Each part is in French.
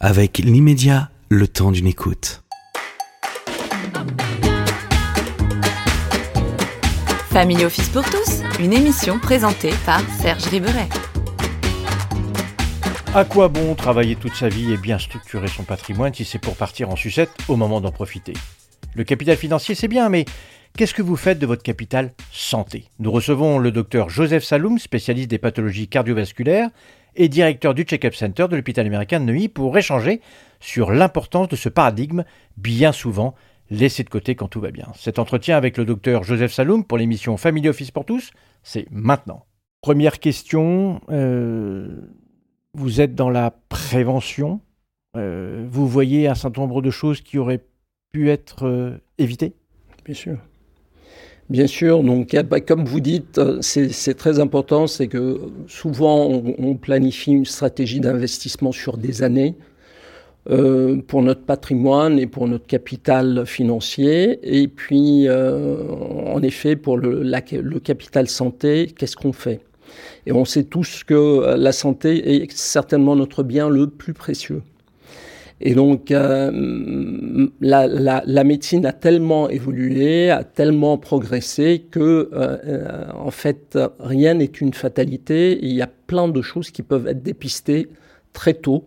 avec l'immédiat, le temps d'une écoute. Family Office pour tous, une émission présentée par Serge Riberet. À quoi bon travailler toute sa vie et bien structurer son patrimoine si c'est pour partir en sucette au moment d'en profiter? Le capital financier c'est bien, mais qu'est-ce que vous faites de votre capital santé? Nous recevons le docteur Joseph Saloum, spécialiste des pathologies cardiovasculaires et directeur du Check-up Center de l'hôpital américain de Neuilly pour échanger sur l'importance de ce paradigme bien souvent laissé de côté quand tout va bien. Cet entretien avec le docteur Joseph Saloum pour l'émission Family Office pour tous, c'est maintenant. Première question, euh, vous êtes dans la prévention, euh, vous voyez un certain nombre de choses qui auraient pu être euh, évitées? Bien sûr. Bien sûr, donc bah, comme vous dites, euh, c'est très important, c'est que souvent on, planifie une stratégie d'investissement sur des années euh, pour notre patrimoine et pour notre capital financier. Et puis, euh, en effet, pour le, le capital santé, qu'est-ce qu'on fait? Et on sait tous que la santé est certainement notre bien le plus précieux. Et donc, euh, la, la, la, médecine a tellement évolué, a tellement progressé que, euh, euh, en fait, rien n'est une fatalité. Il y a plein de choses qui peuvent être dépistées très tôt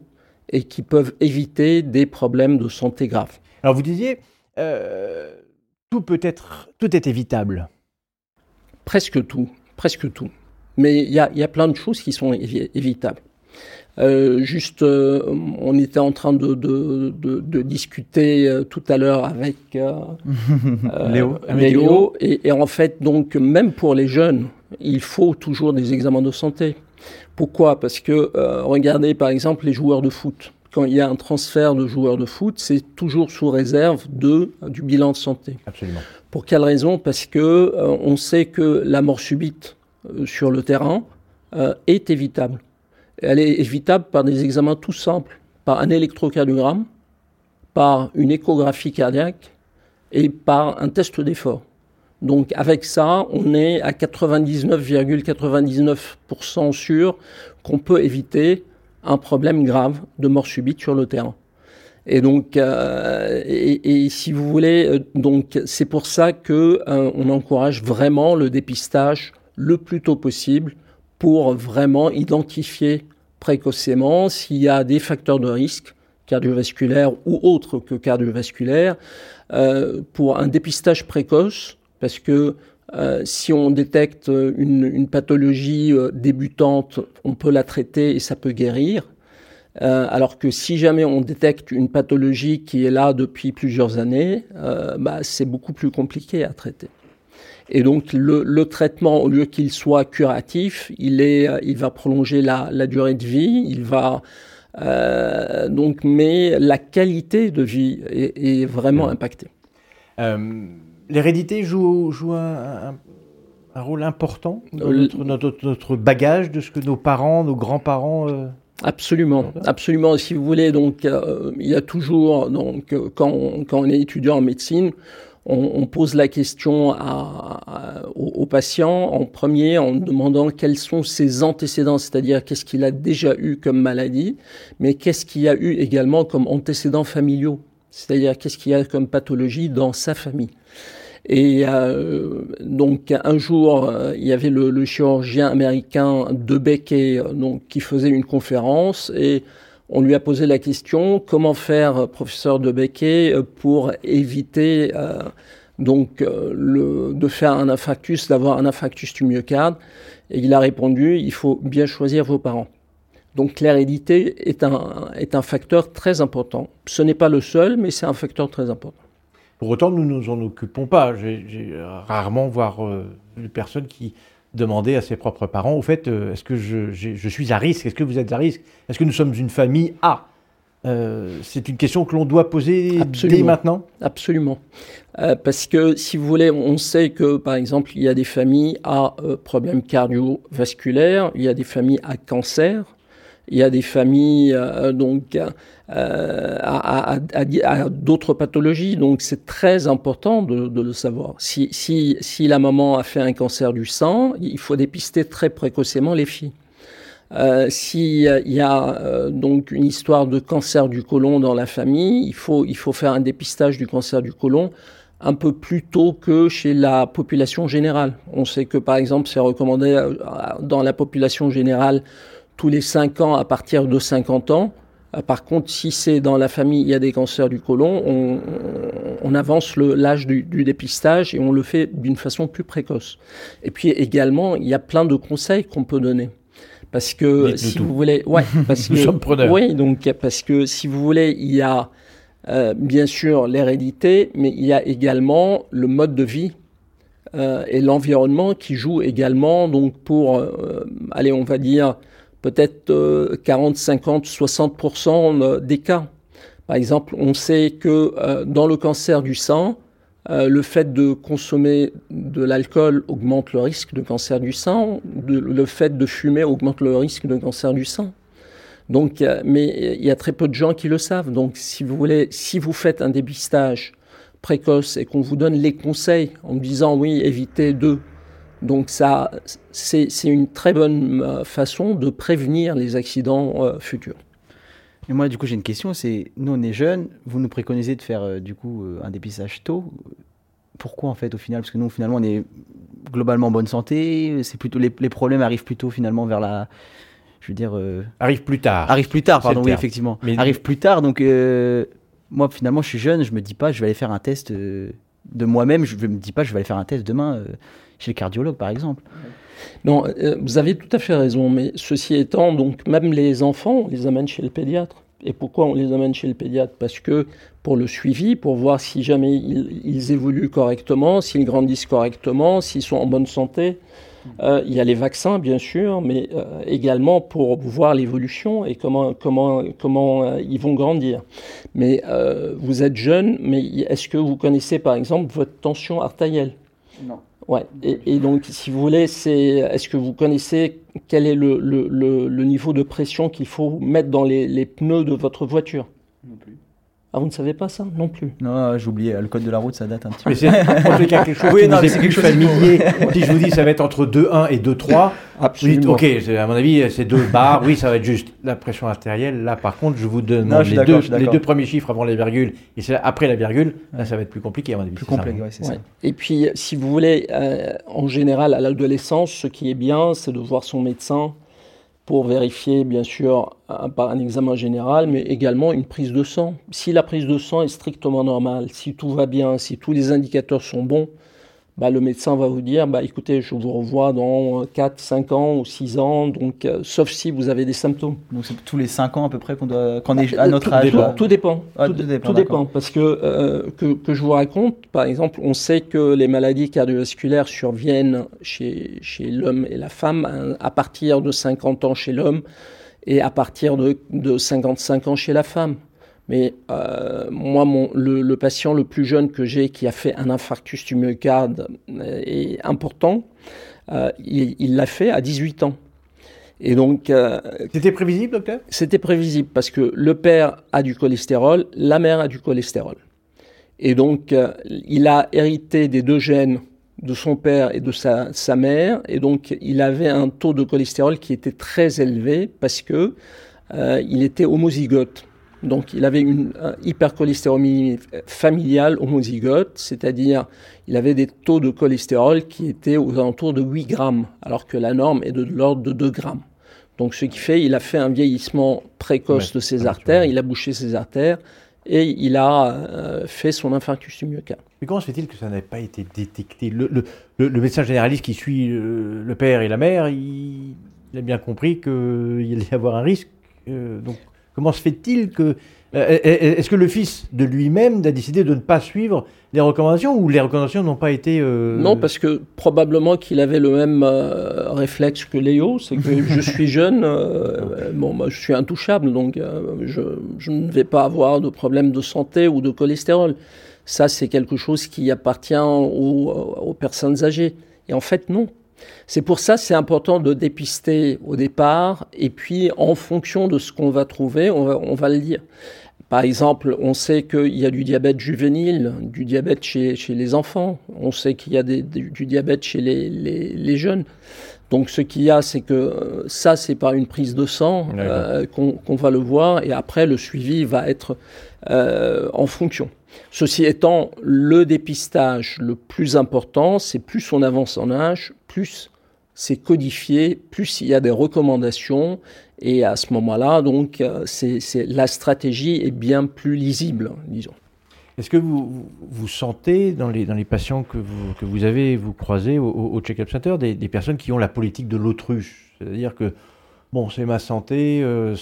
et qui peuvent éviter des problèmes de santé graves. Alors, vous disiez, tout peut être, tout est évitable. Presque tout, presque tout. Mais il y a, y a plein de choses qui sont évitables. Euh, juste, euh, on était en train de, de, de, de discuter euh, tout à l'heure avec Léo, Léo et, et, en fait, donc, même pour les jeunes, il faut toujours des examens de santé. Pourquoi? Parce que, regardez par exemple les joueurs de foot. Quand il y a un transfert de joueurs de foot, c'est toujours sous réserve de, du bilan de santé. Absolument. Pour quelle raison? Parce que on sait que la mort subite sur le terrain est évitable elle est évitable par des examens tout simples, par un électrocardiogramme, par une échographie cardiaque et par un test d'effort. Donc avec ça, on est à 99,99% sûr qu'on peut éviter un problème grave de mort subite sur le terrain. Et donc, euh, et, si vous voulez, euh, donc c'est pour ça que euh, on encourage vraiment le dépistage le plus tôt possible pour vraiment identifier précocement s'il y a des facteurs de risque cardiovasculaires ou autres que cardiovasculaires euh, pour un dépistage précoce parce que euh, si on détecte une, pathologie euh, débutante, on peut la traiter et ça peut guérir. Alors que si jamais on détecte une pathologie qui est là depuis plusieurs années, bah, c'est beaucoup plus compliqué à traiter. Et donc le, le traitement, au lieu qu'il soit curatif, il, est, euh, il va prolonger la, la durée de vie, il va euh, donc, mais la qualité de vie est, est vraiment impactée. Euh, L'hérédité joue, joue un, un, rôle important dans notre, notre, notre, bagage de ce que nos parents, nos grands-parents. Euh... Absolument, absolument. Si vous voulez, donc il y a toujours donc quand on, quand on est étudiant en médecine, on, on, pose la question à, à, aux, patients en premier en demandant quels sont ses antécédents, c'est-à-dire qu'est-ce qu'il a déjà eu comme maladie, mais qu'est-ce qu'il y a eu également comme antécédents familiaux, c'est-à-dire qu'est-ce qu'il y a comme pathologie dans sa famille. Et euh, donc un jour, euh, il y avait le, le, chirurgien américain De Becquet donc, qui faisait une conférence et on lui a posé la question comment faire, professeur de Becquet, pour éviter euh, donc euh, de faire un infarctus, d'avoir un infarctus du myocarde. Et il a répondu il faut bien choisir vos parents. Donc l'hérédité est un, est un facteur très important. Ce n'est pas le seul, mais c'est un facteur très important. Pour autant, nous ne nous en occupons pas. J'ai rarement voir euh, une personne qui demander à ses propres parents, au fait, euh, est-ce que je, je, suis à risque? Est-ce que vous êtes à risque? Est-ce que nous sommes une famille A? Euh, C'est une question que l'on doit poser Absolument. dès maintenant. Absolument. Euh, parce que, si vous voulez, on sait que, par exemple, il y a des familles à problèmes cardiovasculaires, il y a des familles à cancer, il y a des familles euh, donc euh, à, à, à, à d'autres pathologies. Donc c'est très important de, de, le savoir. Si, si, si la maman a fait un cancer du sang, il faut dépister très précocement les filles. Euh, S'il y a euh, donc une histoire de cancer du côlon dans la famille, il faut, il faut faire un dépistage du cancer du côlon un peu plus tôt que chez la population générale. On sait que par exemple c'est recommandé euh, dans la population générale tous les 5 ans à partir de 50 ans. Euh, par contre, si c'est dans la famille, il y a des cancers du côlon, on, on avance l'âge du, du, dépistage et on le fait d'une façon plus précoce. Et puis également, il y a plein de conseils qu'on peut donner. Parce que si vous voulez, ouais, parce Nous que, sommes preneurs. oui, donc parce que si vous voulez, il y a euh, bien sûr l'hérédité, mais il y a également le mode de vie euh, et l'environnement qui jouent également. Donc pour, euh, allez, on va dire peut-être 40, 50, 60% des cas. Par exemple, on sait que euh, dans le cancer du sein, euh, le fait de consommer de l'alcool augmente le risque de cancer du sein, le fait de fumer augmente le risque de cancer du sein. Donc, mais il y a très peu de gens qui le savent. Donc, si vous voulez, si vous faites un dépistage précoce et qu'on vous donne les conseils en disant oui, évitez de, donc ça, c'est une très bonne euh, façon de prévenir les accidents euh, futurs. Et moi, du coup, j'ai une question. C'est nous, on est jeunes. Vous nous préconisez de faire euh, du coup euh, un dépistage tôt. Pourquoi en fait au final? Parce que nous, finalement, on est globalement en bonne santé. C'est plutôt les, les, problèmes arrivent plutôt finalement vers la. Je veux dire. Euh, arrive plus tard. Arrive plus tard, pardon. Oui, effectivement. Mais... Arrive plus tard. Donc euh, moi, finalement, je suis jeune. Je me dis pas, je vais aller faire un test de moi-même. Je me dis pas, je vais aller faire un test demain chez le cardiologue, par exemple. Non, euh, vous avez tout à fait raison, mais ceci étant, donc même les enfants, on les amène chez le pédiatre. Et pourquoi on les amène chez le pédiatre? Parce que pour le suivi, pour voir si jamais ils, ils évoluent correctement, s'ils grandissent correctement, s'ils sont en bonne santé. Euh, il y a les vaccins, bien sûr, mais euh, également pour voir l'évolution et comment, comment, comment euh, ils vont grandir. Mais vous êtes jeune, mais est-ce que vous connaissez par exemple votre tension artérielle? Non. Ouais. Et, donc, si vous voulez, c'est est-ce que vous connaissez quel est le, le, le, le niveau de pression qu'il faut mettre dans les, les, pneus de votre voiture? Non plus. Ah, vous ne savez pas ça non plus Non, j'ai oublié. Le code de la route, ça date un petit peu. Mais c'est en tout cas quelque chose oui, qui non, vous est quelque chose familier. si je vous dis ça va être entre 2,1 et 2,3, Absolument. ok, à mon avis, c'est deux barres. Oui, ça va être juste la pression artérielle. Là, par contre, je vous demande Non, je suis les, deux, les deux premiers chiffres avant les virgules et c'est après la virgule. Là, ça va être plus compliqué, à mon avis. Plus complexe, c'est Ouais. ça. Et puis, si vous voulez, euh, en général, à l'adolescence, ce qui est bien, c'est de voir son médecin pour vérifier, bien sûr, par un examen général, mais également une prise de sang. Si la prise de sang est strictement normale, si tout va bien, si tous les indicateurs sont bons, bah, le médecin va vous dire, bah, écoutez, je vous revois dans 4, 5 ans ou 6 ans, donc, euh, sauf si vous avez des symptômes. Donc c'est tous les 5 ans à peu près qu'on doit, qu'on est à Euh, notre tout, âge. tout- tout dépend. Ah, tout, tout dépend, tout dépend. Parce que, euh, que, que je vous raconte, par exemple, on sait que les maladies cardiovasculaires surviennent chez, chez l'homme et la femme hein, à partir de 50 ans chez l'homme et à partir de, de 55 ans chez la femme. Mais euh, moi, mon, le, le patient le plus jeune que j'ai qui a fait un infarctus du myocarde euh, est important. Euh, il l'a fait à 18 ans. Et donc, euh, C'était prévisible, docteur? c'était prévisible parce que le père a du cholestérol, la mère a du cholestérol. Et donc, il a hérité des deux gènes de son père et de sa, sa mère. Et donc, il avait un taux de cholestérol qui était très élevé parce que euh, il était homozygote. Donc, il avait une un hypercholestérolémie familiale homozygote, c'est-à-dire il avait des taux de cholestérol qui étaient aux alentours de 8 grammes, alors que la norme est de l'ordre de 2 grammes. Donc, ce qui fait, il a fait un vieillissement précoce Ouais, de ses artères, il a bouché ses artères et il a euh, fait son infarctus du myocarde. Mais comment se fait-il que ça n'avait pas été détecté? Le, le- le- le médecin généraliste qui suit euh, le père et la mère, il, il a bien compris qu'il allait y avoir un risque. euh, donc, comment se fait-il que. euh, Est-ce que le fils de lui-même a décidé de ne pas suivre les recommandations ou les recommandations n'ont pas été. euh, Non, parce que probablement qu'il avait le même euh, réflexe que Léo, c'est que je suis jeune, euh, bon, moi, je suis intouchable, donc euh, je, je ne vais pas avoir de problème de santé ou de cholestérol. Ça, c'est quelque chose qui appartient aux, aux personnes âgées. Et en fait, non. C'est pour ça c'est important de dépister au départ, et puis en fonction de ce qu'on va trouver, on va, on va le dire. Par exemple, on sait qu'il y a du diabète juvénile, du diabète chez, chez les enfants, on sait qu'il y a des- du, diabète chez les, les- les jeunes. Donc ce qu'il y a, c'est que euh, ça, c'est par une prise de sang euh, qu'on va le voir, et après le suivi va être euh, en fonction. Ceci étant, le dépistage le plus important, c'est plus on avance en âge, plus c'est codifié, plus il y a des recommandations, et à ce moment-là, donc, c'est la stratégie est bien plus lisible, disons. Est-ce que vous, vous sentez dans les, patients que vous, que vous avez, vous croisez au, check-up center, des, des, personnes qui ont la politique de l'autruche? C'est-à-dire que, bon, c'est ma santé, euh,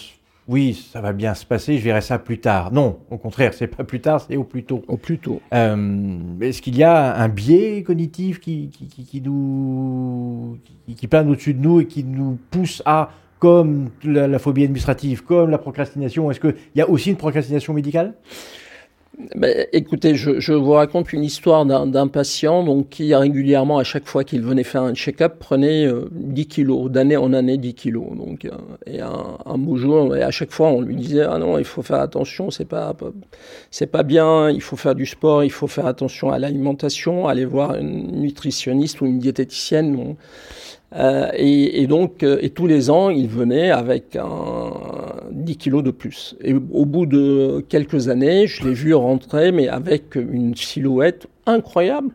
oui, ça va bien se passer, je verrai ça plus tard. Non, au contraire, c'est pas plus tard, c'est au plus tôt. Au plus tôt. Euh, Est-ce qu'il y a un biais cognitif qui, qui, qui, qui nous, qui, qui plane au-dessus de nous et qui nous pousse à, comme la, la phobie administrative, comme la procrastination, est-ce qu'il y a aussi une procrastination médicale? Ben, écoutez, je, je, vous raconte une histoire d'un patient donc, qui régulièrement, à chaque fois qu'il venait faire un check-up, prenait euh, 10 kilos, d'année en année 10 kilos. Donc, euh, et un, un, beau jour, et à chaque fois, on lui disait Ah non, il faut faire attention, c'est pas, c'est pas bien, il faut faire du sport, il faut faire attention à l'alimentation, aller voir une nutritionniste ou une diététicienne. Euh, et, donc, euh, et tous les ans, il venait avec un 10 kilos de plus. Et au bout de quelques années, je l'ai vu rentrer, mais avec une silhouette incroyable.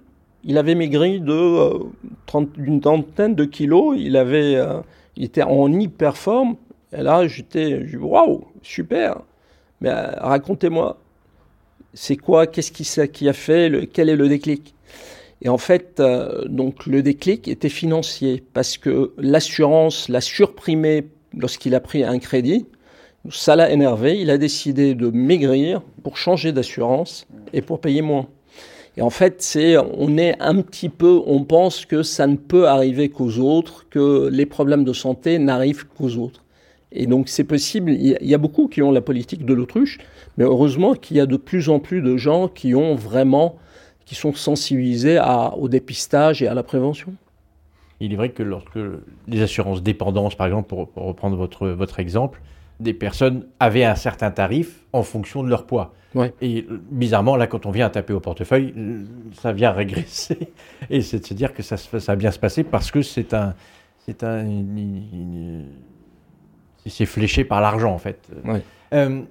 Il avait maigri de euh, 30, d'une trentaine de kilos. Il avait, euh, il était en hyper forme. Et là, j'étais, waouh, super. Mais racontez-moi, c'est quoi, qu'est-ce qui, qui a fait, le, quel est le déclic? Et en fait, euh, donc le déclic était financier parce que l'assurance l'a surprimé lorsqu'il a pris un crédit. Ça l'a énervé. Il a décidé de maigrir pour changer d'assurance et pour payer moins. Et en fait, c'est, on est un petit peu, on pense que ça ne peut arriver qu'aux autres, que les problèmes de santé n'arrivent qu'aux autres. Et donc, c'est possible. Il y a beaucoup qui ont la politique de l'autruche, mais heureusement qu'il y a de plus en plus de gens qui ont vraiment qui sont sensibilisés à, au dépistage et à la prévention. Il est vrai que lorsque les assurances dépendance, par exemple, pour, pour, reprendre votre, votre exemple, des personnes avaient un certain tarif en fonction de leur poids. Ouais. Et bizarrement, là, quand on vient taper au portefeuille, ça vient régresser. Et c'est de se dire que ça, ça va bien se passer parce que c'est un. C'est un. C'est fléché par l'argent, en fait. Ouais. Euh,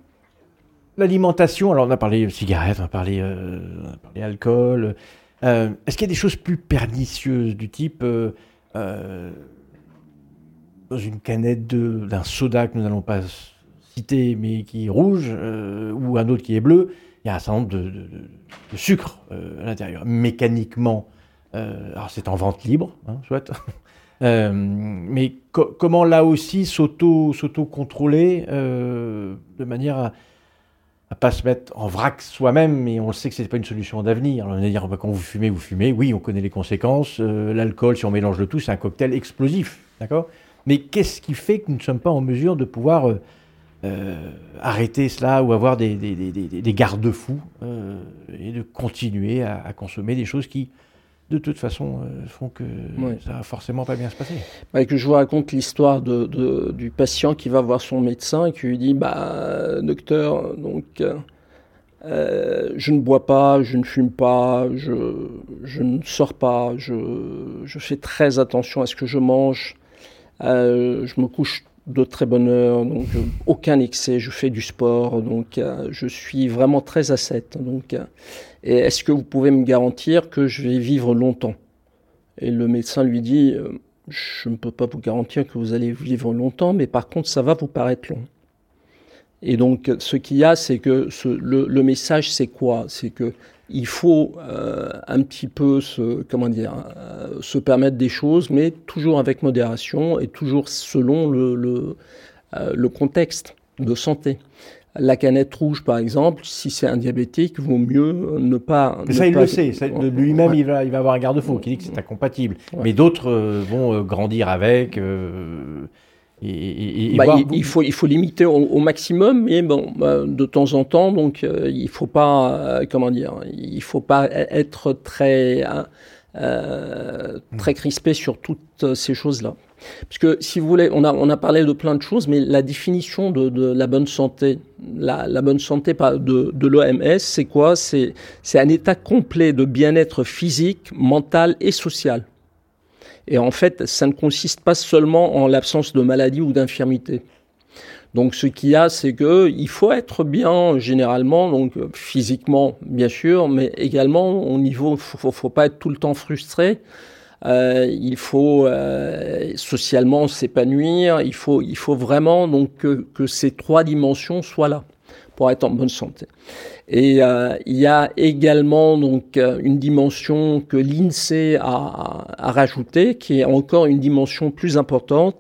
L'alimentation, alors on a parlé cigarettes, on a parlé, euh, on a parlé alcool. Euh, Est-ce qu'il y a des choses plus pernicieuses du type euh, dans une canette d'un soda que nous n'allons pas citer, mais qui est rouge, ou un autre qui est bleu, il y a un certain nombre de, de, sucre à l'intérieur. Mécaniquement, alors c'est en vente libre, hein, chouette. mais co comment là aussi s'auto-contrôler de manière à à pas se mettre en vrac soi-même, mais on sait que c'est pas une solution d'avenir. On va dire bah, quand vous fumez, vous fumez. Oui, on connaît les conséquences. Euh, L'alcool, si on mélange le tout, c'est un cocktail explosif, d'accord? Mais qu'est-ce qui fait que nous ne sommes pas en mesure de pouvoir euh, euh, arrêter cela ou avoir des, garde-fous et de continuer à, consommer des choses qui de toute façon, euh, font que ça va forcément pas bien se passer. Bah, que je vous raconte l'histoire de, de, du patient qui va voir son médecin et qui lui dit bah, Docteur, donc, euh, je ne bois pas, je ne fume pas, je, je ne sors pas, je, je, fais très attention à ce que je mange, euh, je me couche de très bonne heure, donc euh, aucun excès, je fais du sport, donc euh, je suis vraiment très ascète. Donc, euh, et est-ce que vous pouvez me garantir que je vais vivre longtemps? Et le médecin lui dit, je ne peux pas vous garantir que vous allez vivre longtemps, mais par contre, ça va vous paraître long. Et donc, ce qu'il y a, c'est que ce, le, le, message, c'est quoi? C'est que il faut euh, un petit peu se, comment dire, euh, se permettre des choses, mais toujours avec modération et toujours selon le, le, euh, le contexte de santé. La canette rouge, par exemple, si c'est un diabétique, vaut mieux ne pas. Mais ça, il le sait. Lui-même, ouais. il, va, il va avoir un garde-fou qui dit que c'est incompatible. Ouais. Mais d'autres vont grandir avec. Euh, et, et, et bah, il, il, faut, il faut limiter au, au maximum, mais bon, bah, de temps en temps, donc euh, il faut pas, euh, comment dire, il faut pas être très, euh, très crispé sur toutes ces choses-là. Parce que si vous voulez, on a, on a parlé de plein de choses, mais la définition de, de la bonne santé, la, la bonne santé de, de l'OMS, c'est quoi? C'est un état complet de bien-être physique, mental et social. Et en fait, ça ne consiste pas seulement en l'absence de maladie ou d'infirmité. Donc ce qu'il y a, c'est que il faut être bien généralement, donc physiquement bien sûr, mais également au niveau, faut, faut pas être tout le temps frustré. Euh, il faut euh, socialement s'épanouir. Il faut, il faut vraiment donc que, que ces trois dimensions soient là pour être en bonne santé. Et euh, il y a également donc euh, une dimension que l'INSEE a, a rajoutée, qui est encore une dimension plus importante,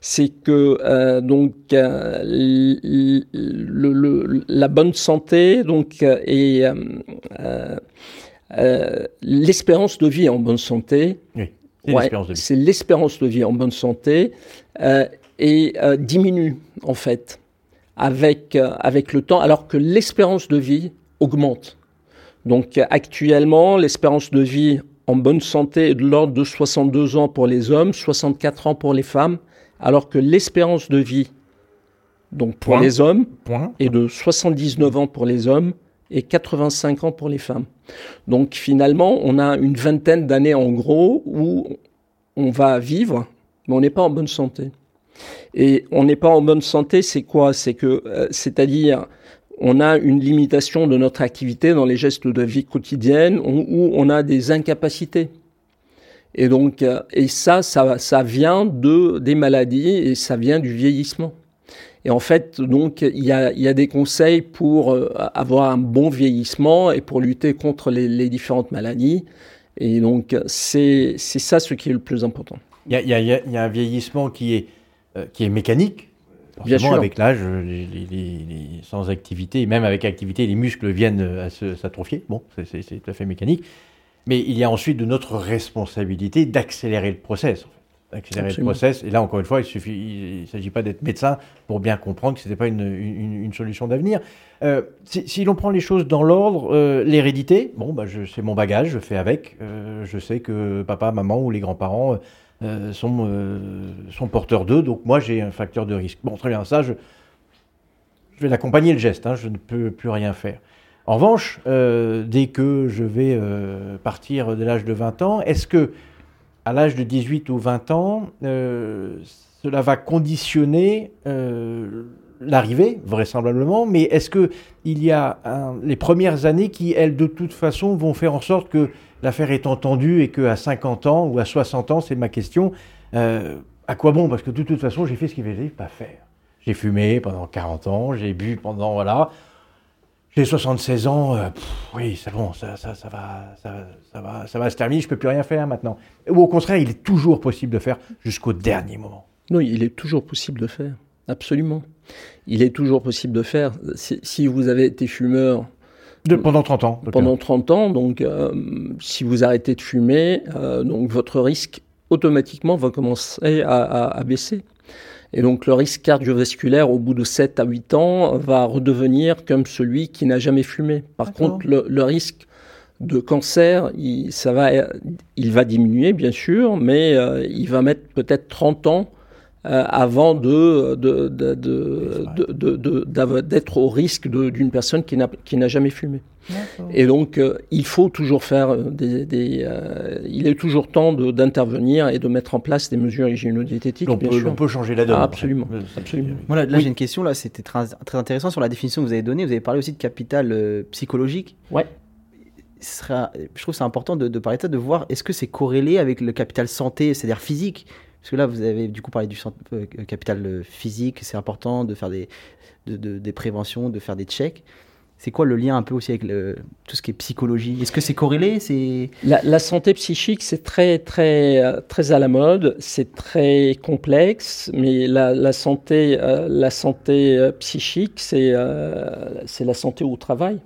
c'est que euh, donc euh, le, le, la bonne santé donc et l'espérance de vie en bonne santé. Oui, c'est l'espérance de, de, vie en bonne santé et diminue en fait avec, euh, avec le temps, alors que l'espérance de vie augmente. Donc actuellement, l'espérance de vie en bonne santé est de l'ordre de 62 ans pour les hommes, 64 ans pour les femmes, alors que l'espérance de vie donc pour les hommes est de 79 ans pour les hommes et 85 ans pour les femmes. Donc finalement, on a une vingtaine d'années en gros où on va vivre, mais on n'est pas en bonne santé. Et on n'est pas en bonne santé, c'est quoi? C'est que, euh, c'est-à-dire, on a une limitation de notre activité dans les gestes de vie quotidienne où on a des incapacités. Et donc, euh, et ça, ça, ça vient de des maladies et ça vient du vieillissement. Et en fait, donc, il y a, y a des conseils pour euh, avoir un bon vieillissement et pour lutter contre les, différentes maladies. Et donc, c'est ça ce qui est le plus important. Il y a, il y a un vieillissement qui est euh, qui est mécanique. Bien sûr. avec l'âge, les, les, les, sans activité, et même avec activité, les muscles viennent à s'atrophier. Bon, c'est tout à fait mécanique. Mais il y a ensuite de notre responsabilité d'accélérer le process. Accélérer Absolument. le process. Et là, encore une fois, il ne s'agit pas d'être médecin pour bien comprendre que ce n'était pas une, une, une, solution d'avenir. Euh, si, si l'on prend les choses dans l'ordre, euh, l'hérédité, bon, bah, c'est mon bagage, je fais avec. Euh, je sais que papa, maman ou les grands-parents euh, sont, euh, sont, porteurs d'eux. Donc moi, j'ai un facteur de risque. Bon, très bien, ça, je, vais l'accompagner le geste. Hein, je ne peux plus rien faire. En revanche, euh, dès que je vais partir de l'âge de 20 ans, est-ce que à l'âge de 18 ou 20 ans, cela va conditionner l'arrivée, vraisemblablement, mais est-ce que il y a les premières années qui, elles, de toute façon, vont faire en sorte que l'affaire est entendue et qu'à 50 ans ou à 60 ans, c'est ma question, euh, à quoi bon? Parce que de toute façon, j'ai fait ce qu'il fallait pas faire. J'ai fumé pendant 40 ans, j'ai bu pendant, voilà. J'ai 76 ans, euh, oui, c'est bon, ça, ça, ça, va, ça, ça, va, ça va se terminer, je peux plus rien faire maintenant. Ou au contraire, il est toujours possible de faire jusqu'au dernier moment. Non, il est toujours possible de faire, absolument. Il est toujours possible de faire. Si, si vous avez été fumeur de, pendant 30 ans. Pendant 30 ans, donc euh, si vous arrêtez de fumer, euh, donc votre risque automatiquement va commencer à, à, à, baisser. Et donc le risque cardiovasculaire au bout de 7 à 8 ans va redevenir comme celui qui n'a jamais fumé. Par contre, le, le, risque de cancer, il, ça va, il va diminuer bien sûr, mais euh, il va mettre peut-être 30 ans euh, avant de, de, de, de, d'être au risque d'une personne qui n'a, qui n'a jamais fumé. Et donc, euh, il faut toujours faire des. des euh, il est toujours temps d'intervenir et de mettre en place des mesures hygiéno-diététiques. On, peut, on peut changer la donne. Ah, absolument. absolument. Voilà, là, oui. j'ai une question. Là, c'était très, très intéressant sur la définition que vous avez donnée. Vous avez parlé aussi de capital euh, psychologique. Ouais. Sera, je trouve c'est important de, de parler de ça, de voir est-ce que c'est corrélé avec le capital santé, c'est-à-dire physique parce que là, vous avez du coup parlé du euh, capital physique, c'est important de faire des, de, de, des préventions, de faire des checks. C'est quoi le lien un peu aussi avec tout ce qui est psychologie? Est-ce que c'est corrélé? C'est... La, santé psychique, c'est très, très, très à la mode, c'est très complexe, mais la, santé, euh, la santé euh, psychique, c'est, euh, c'est la santé au travail.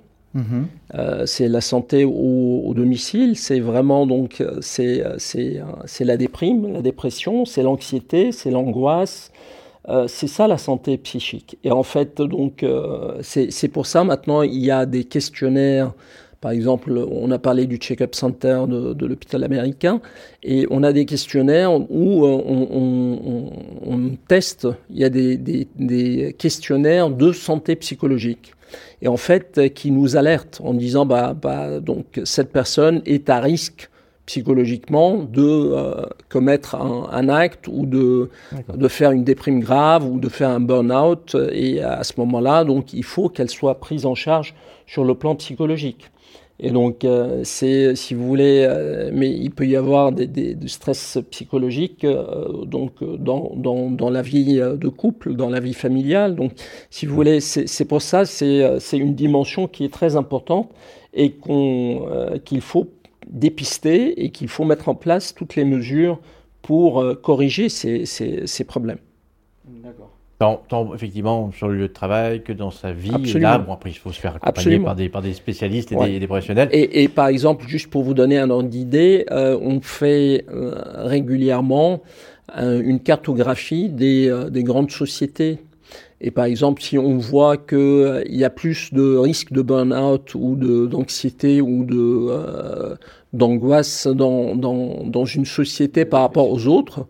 Euh, c'est la santé au, domicile, c'est vraiment donc c'est c'est c'est la déprime, la dépression, c'est l'anxiété, c'est l'angoisse, euh, c'est ça la santé psychique. Et en fait donc euh, c'est c'est pour ça maintenant il y a des questionnaires. Par exemple, on a parlé du check-up center de, de l'hôpital américain et on a des questionnaires où on, on, on, on teste, il y a des, des, des questionnaires de santé psychologique et en fait qui nous alerte en disant bah, bah donc cette personne est à risque psychologiquement de euh, commettre un, un, acte ou de, de faire une déprime grave ou de faire un burn-out. Et à ce moment-là, donc, il faut qu'elle soit prise en charge sur le plan psychologique. Et donc, euh, c'est, si vous voulez, euh, mais il peut y avoir des, du stress psychologique euh, donc dans, dans, dans, la vie de couple, dans la vie familiale. Donc, si vous voulez, c'est, pour ça, c'est, une dimension qui est très importante et qu'il faut dépister et qu'il faut mettre en place toutes les mesures pour corriger ces, ces, ces problèmes. D'accord. Tant, tant, effectivement sur le lieu de travail que dans sa vie. Absolument. Et là, bon, après, il faut se faire accompagner par des, par des spécialistes et ouais. des, des, professionnels. Et, et, par exemple, juste pour vous donner un ordre d'idée, euh, on fait euh, régulièrement euh, une cartographie des, euh, des, grandes sociétés. Et par exemple, si on voit qu'il euh, y a plus de risques de burn-out ou d'anxiété ou de d'angoisse dans, dans, dans une société par rapport aux autres,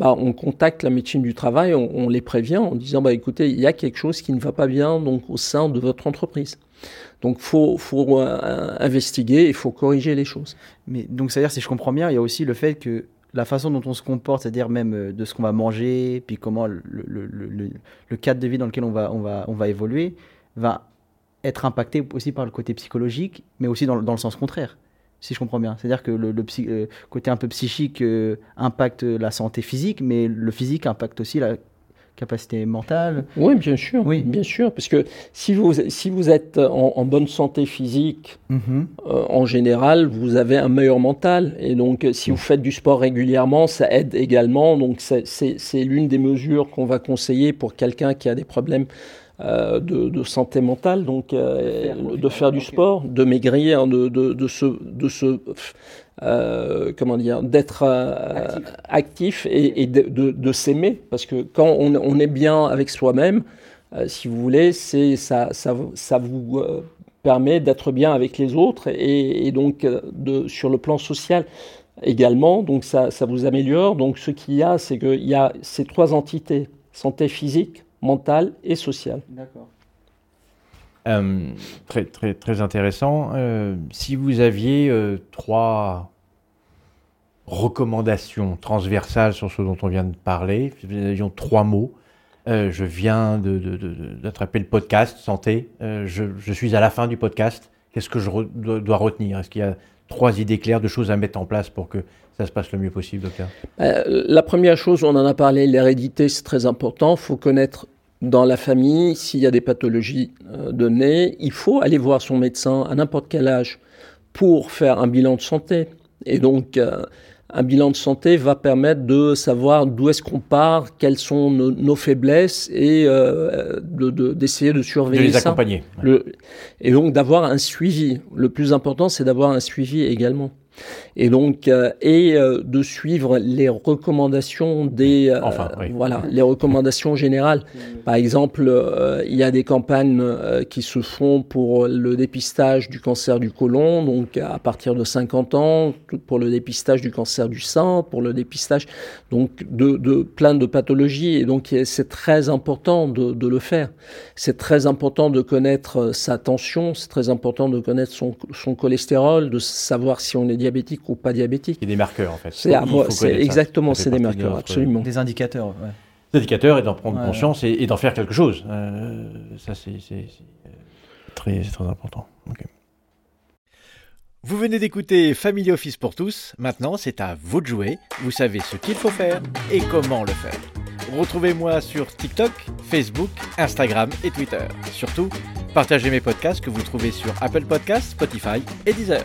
bah, on contacte la médecine du travail, on, les prévient en disant bah, écoutez, il y a quelque chose qui ne va pas bien donc, au sein de votre entreprise. Donc faut, faut euh, investiguer, il faut corriger les choses. Mais donc, c'est-à-dire, si je comprends bien, il y a aussi le fait que la façon dont on se comporte, c'est-à-dire même euh, de ce qu'on va manger, puis comment le, le, le, le, cadre de vie dans lequel on va, on va, on va évoluer, va être impacté aussi par le côté psychologique, mais aussi dans, dans le sens contraire si je comprends bien. C'est-à-dire que le, le psy, euh, côté un peu psychique euh, impacte la santé physique, mais le physique impacte aussi la capacité mentale. Oui, bien sûr. Oui, bien sûr, parce que si vous si vous êtes en, en bonne santé physique, mm -hmm. euh, en général, vous avez un meilleur mental, et donc si vous faites du sport régulièrement, ça aide également. Donc c'est l'une des mesures qu'on va conseiller pour quelqu'un qui a des problèmes euh, de, de, santé mentale, donc euh, de faire du sport, de maigrir, de, de, de se, de se euh, comment dire, d'être actif. actif. et, et de, de s'aimer, parce que quand on, on, est bien avec soi-même, si vous voulez, c'est ça, ça, ça vous permet d'être bien avec les autres et, et, donc de, sur le plan social également, donc ça, ça vous améliore. Donc ce qu'il y a, c'est qu'il y a ces trois entités santé physique, mentale et sociale. D'accord. Euh, très, très, très intéressant. Euh, si vous aviez euh, trois recommandations transversales sur ce dont on vient de parler, si nous avions trois mots, euh, je viens d'attraper le podcast santé, euh, je, je, suis à la fin du podcast, qu'est-ce que je re, dois retenir? Est-ce qu'il y a trois idées claires de choses à mettre en place pour que ça se passe le mieux possible, docteur euh, La première chose, on en a parlé, l'hérédité, c'est très important. Il faut connaître dans la famille s'il y a des pathologies euh, données. Il faut aller voir son médecin à n'importe quel âge pour faire un bilan de santé. Et donc, euh, un bilan de santé va permettre de savoir d'où est-ce qu'on part, quelles sont nos, nos faiblesses et euh, d'essayer de, de, surveiller de les ça. accompagner. Le, et donc d'avoir un suivi. Le plus important, c'est d'avoir un suivi également et donc euh, et euh, de suivre les recommandations des euh, enfin, oui. voilà les recommandations générales. Par exemple euh, il y a des campagnes euh, qui se font pour le dépistage du cancer du côlon donc à partir de 50 ans pour le dépistage du cancer du sein pour le dépistage donc de, de plein de pathologies. Et donc c'est très important de, de le faire. C'est très important de connaître sa tension c'est très important de connaître son, son cholestérol de savoir si on est diabétique ou pas diabétique. Il y a des marqueurs en fait. C'est exactement, c'est des marqueurs, absolument. Des indicateurs. Ouais. Des indicateurs et d'en prendre ouais, conscience et, et d'en faire quelque chose. Euh, ça c'est très, très important. Okay. Vous venez d'écouter Family Office pour tous. Maintenant, c'est à vous de jouer. Vous savez ce qu'il faut faire et comment le faire. Retrouvez-moi sur TikTok, Facebook, Instagram et Twitter. Surtout, partagez mes podcasts que vous trouvez sur Apple Podcasts, Spotify et Deezer.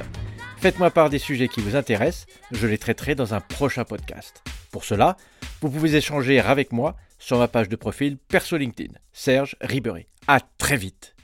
Faites-moi part des sujets qui vous intéressent, je les traiterai dans un prochain podcast. Pour cela, vous pouvez échanger avec moi sur ma page de profil perso LinkedIn, Serge Ribéry. À très vite